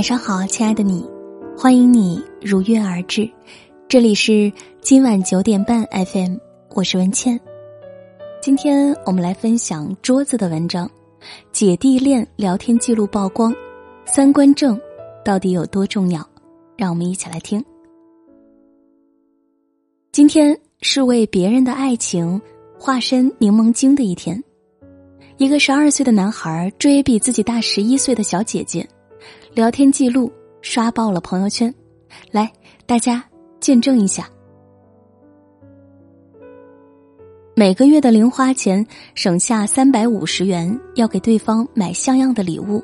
晚上好，亲爱的你，欢迎你如约而至。这里是今晚九点半 FM，我是文倩。今天我们来分享桌子的文章，《姐弟恋聊天记录曝光，三观正到底有多重要？》让我们一起来听。今天是为别人的爱情化身柠檬精的一天。一个十二岁的男孩追比自己大十一岁的小姐姐。聊天记录刷爆了朋友圈，来，大家见证一下。每个月的零花钱省下三百五十元，要给对方买像样的礼物。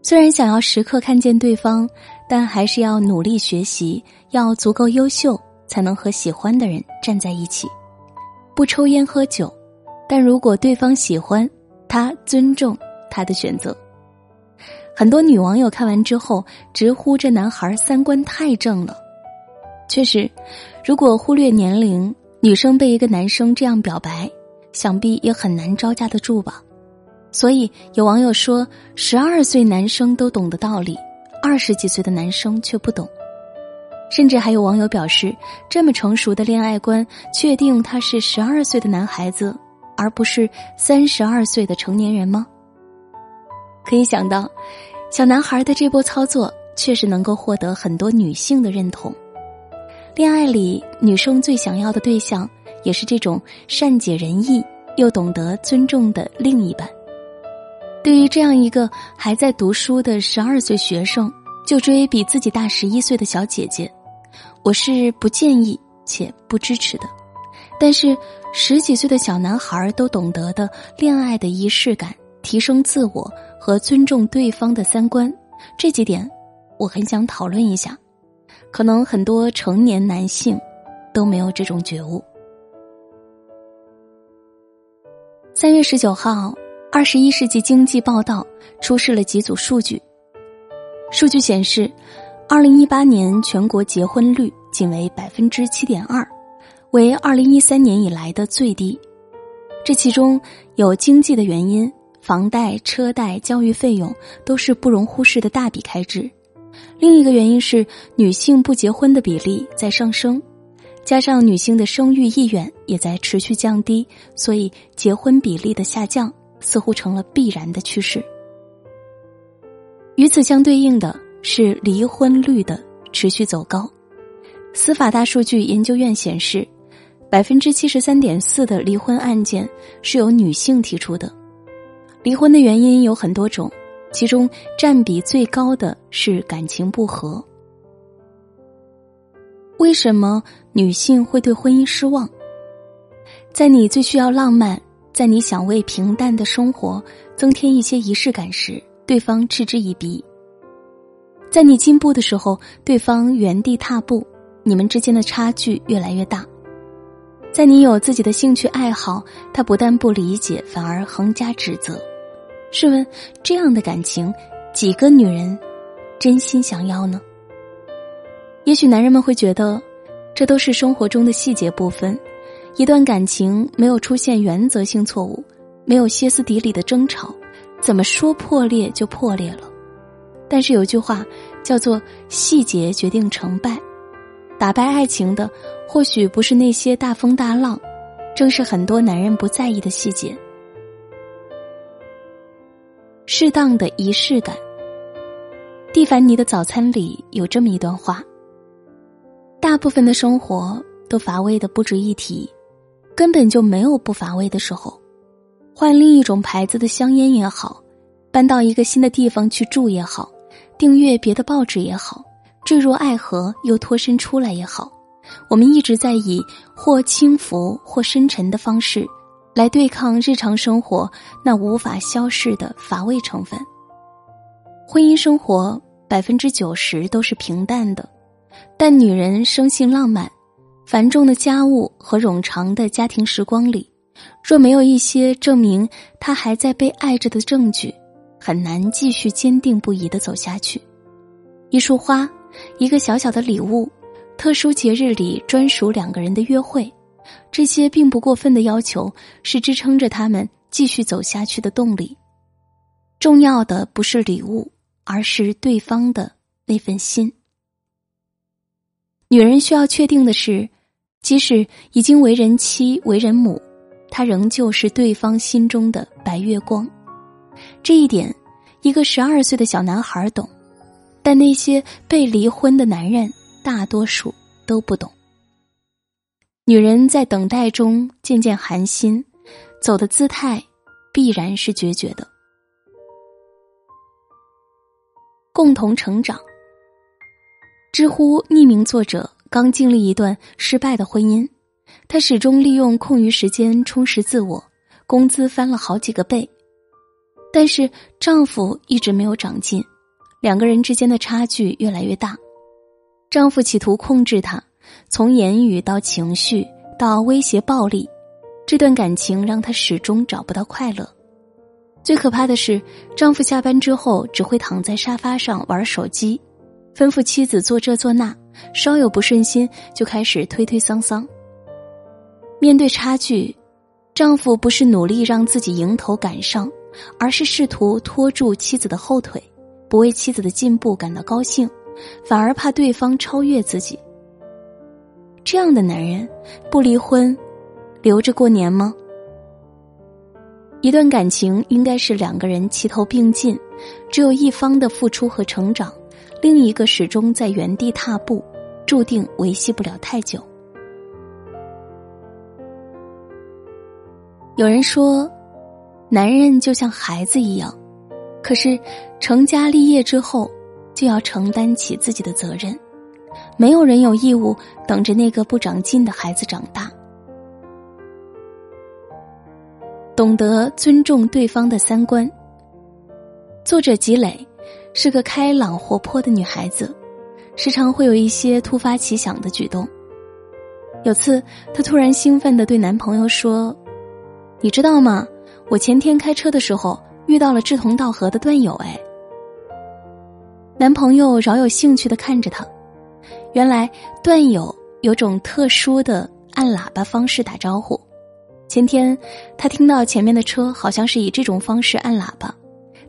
虽然想要时刻看见对方，但还是要努力学习，要足够优秀，才能和喜欢的人站在一起。不抽烟喝酒，但如果对方喜欢，他尊重他的选择。很多女网友看完之后直呼这男孩三观太正了。确实，如果忽略年龄，女生被一个男生这样表白，想必也很难招架得住吧。所以有网友说，十二岁男生都懂的道理，二十几岁的男生却不懂。甚至还有网友表示，这么成熟的恋爱观，确定他是十二岁的男孩子，而不是三十二岁的成年人吗？可以想到，小男孩的这波操作确实能够获得很多女性的认同。恋爱里，女生最想要的对象也是这种善解人意又懂得尊重的另一半。对于这样一个还在读书的十二岁学生就追比自己大十一岁的小姐姐，我是不建议且不支持的。但是，十几岁的小男孩都懂得的恋爱的仪式感，提升自我。和尊重对方的三观，这几点我很想讨论一下。可能很多成年男性都没有这种觉悟。三月十九号，《二十一世纪经济报道》出示了几组数据。数据显示，二零一八年全国结婚率仅为百分之七点二，为二零一三年以来的最低。这其中有经济的原因。房贷、车贷、教育费用都是不容忽视的大笔开支。另一个原因是女性不结婚的比例在上升，加上女性的生育意愿也在持续降低，所以结婚比例的下降似乎成了必然的趋势。与此相对应的是离婚率的持续走高。司法大数据研究院显示，百分之七十三点四的离婚案件是由女性提出的。离婚的原因有很多种，其中占比最高的是感情不和。为什么女性会对婚姻失望？在你最需要浪漫，在你想为平淡的生活增添一些仪式感时，对方嗤之以鼻；在你进步的时候，对方原地踏步，你们之间的差距越来越大；在你有自己的兴趣爱好，他不但不理解，反而横加指责。试问，这样的感情，几个女人真心想要呢？也许男人们会觉得，这都是生活中的细节部分。一段感情没有出现原则性错误，没有歇斯底里的争吵，怎么说破裂就破裂了？但是有句话叫做“细节决定成败”，打败爱情的或许不是那些大风大浪，正是很多男人不在意的细节。适当的仪式感。蒂凡尼的早餐里有这么一段话：大部分的生活都乏味的不值一提，根本就没有不乏味的时候。换另一种牌子的香烟也好，搬到一个新的地方去住也好，订阅别的报纸也好，坠入爱河又脱身出来也好，我们一直在以或轻浮或深沉的方式。来对抗日常生活那无法消逝的乏味成分。婚姻生活百分之九十都是平淡的，但女人生性浪漫，繁重的家务和冗长的家庭时光里，若没有一些证明她还在被爱着的证据，很难继续坚定不移的走下去。一束花，一个小小的礼物，特殊节日里专属两个人的约会。这些并不过分的要求，是支撑着他们继续走下去的动力。重要的不是礼物，而是对方的那份心。女人需要确定的是，即使已经为人妻、为人母，她仍旧是对方心中的白月光。这一点，一个十二岁的小男孩懂，但那些被离婚的男人大多数都不懂。女人在等待中渐渐寒心，走的姿态必然是决绝的。共同成长。知乎匿名作者刚经历一段失败的婚姻，她始终利用空余时间充实自我，工资翻了好几个倍。但是丈夫一直没有长进，两个人之间的差距越来越大。丈夫企图控制她，从言语到情绪到威胁暴力，这段感情让她始终找不到快乐。最可怕的是，丈夫下班之后只会躺在沙发上玩手机，吩咐妻子做这做那，稍有不顺心就开始推推搡搡。面对差距，丈夫不是努力让自己迎头赶上。而是试图拖住妻子的后腿，不为妻子的进步感到高兴，反而怕对方超越自己。这样的男人不离婚，留着过年吗？一段感情应该是两个人齐头并进，只有一方的付出和成长，另一个始终在原地踏步，注定维系不了太久。有人说。男人就像孩子一样，可是成家立业之后，就要承担起自己的责任。没有人有义务等着那个不长进的孩子长大。懂得尊重对方的三观。作者吉磊是个开朗活泼的女孩子，时常会有一些突发奇想的举动。有次，她突然兴奋的对男朋友说：“你知道吗？”我前天开车的时候遇到了志同道合的段友，哎，男朋友饶有兴趣的看着她，原来段友有种特殊的按喇叭方式打招呼。前天他听到前面的车好像是以这种方式按喇叭，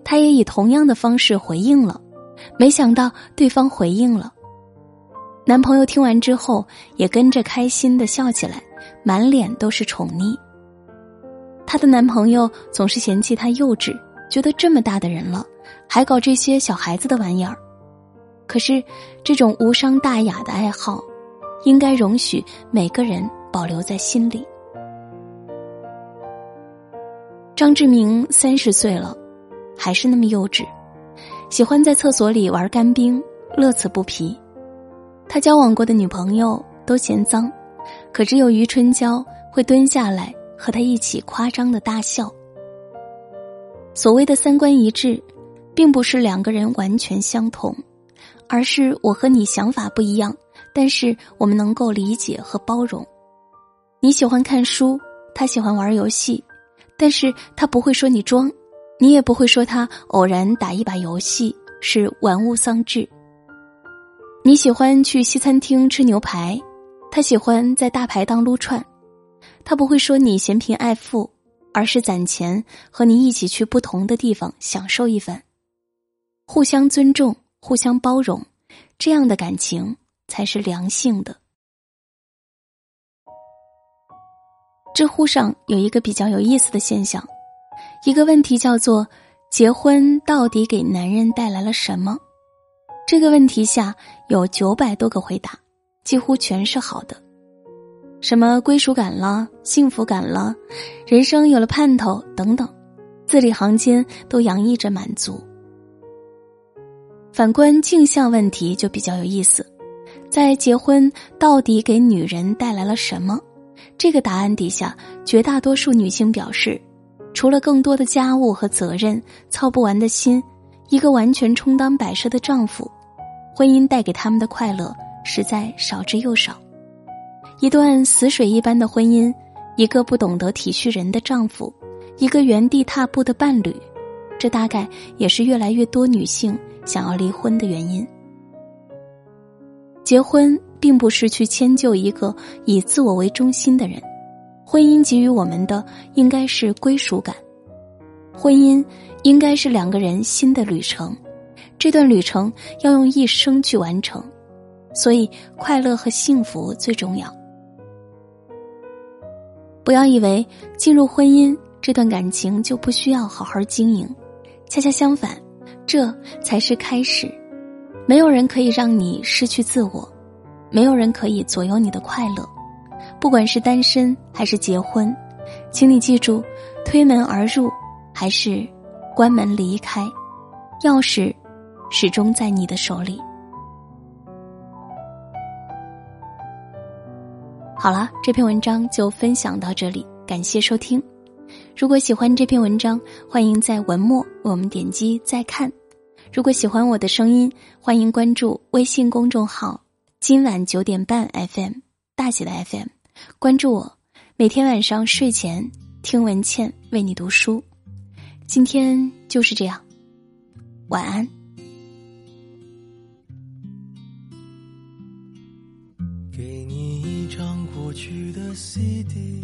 他也以同样的方式回应了，没想到对方回应了。男朋友听完之后也跟着开心的笑起来，满脸都是宠溺。她的男朋友总是嫌弃她幼稚，觉得这么大的人了，还搞这些小孩子的玩意儿。可是，这种无伤大雅的爱好，应该容许每个人保留在心里。张志明三十岁了，还是那么幼稚，喜欢在厕所里玩干冰，乐此不疲。他交往过的女朋友都嫌脏，可只有余春娇会蹲下来。和他一起夸张的大笑。所谓的三观一致，并不是两个人完全相同，而是我和你想法不一样，但是我们能够理解和包容。你喜欢看书，他喜欢玩游戏，但是他不会说你装，你也不会说他偶然打一把游戏是玩物丧志。你喜欢去西餐厅吃牛排，他喜欢在大排档撸串。他不会说你嫌贫爱富，而是攒钱和你一起去不同的地方享受一番，互相尊重，互相包容，这样的感情才是良性的。知乎上有一个比较有意思的现象，一个问题叫做“结婚到底给男人带来了什么”，这个问题下有九百多个回答，几乎全是好的。什么归属感了，幸福感了，人生有了盼头等等，字里行间都洋溢着满足。反观镜像问题就比较有意思，在结婚到底给女人带来了什么？这个答案底下，绝大多数女性表示，除了更多的家务和责任，操不完的心，一个完全充当摆设的丈夫，婚姻带给他们的快乐实在少之又少。一段死水一般的婚姻，一个不懂得体恤人的丈夫，一个原地踏步的伴侣，这大概也是越来越多女性想要离婚的原因。结婚并不是去迁就一个以自我为中心的人，婚姻给予我们的应该是归属感。婚姻应该是两个人新的旅程，这段旅程要用一生去完成，所以快乐和幸福最重要。不要以为进入婚姻这段感情就不需要好好经营，恰恰相反，这才是开始。没有人可以让你失去自我，没有人可以左右你的快乐。不管是单身还是结婚，请你记住：推门而入还是关门离开，钥匙始终在你的手里。好了，这篇文章就分享到这里，感谢收听。如果喜欢这篇文章，欢迎在文末为我们点击再看。如果喜欢我的声音，欢迎关注微信公众号“今晚九点半 FM” 大写的 FM，关注我，每天晚上睡前听文倩为你读书。今天就是这样，晚安。给你一张过去的 CD，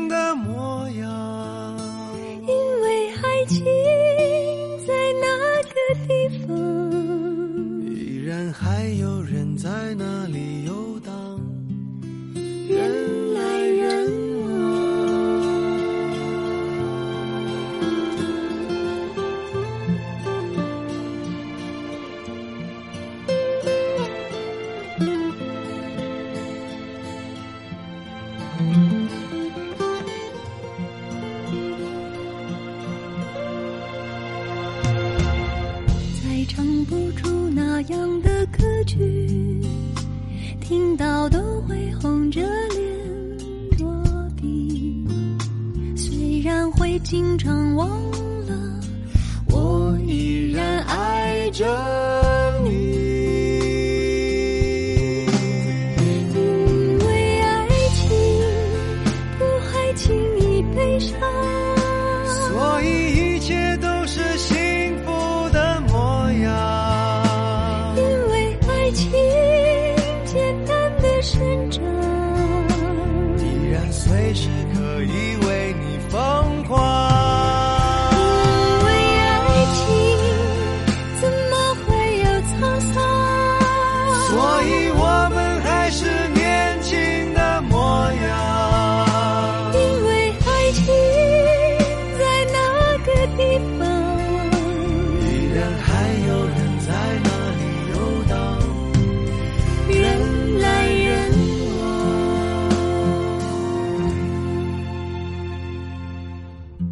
在哪里？just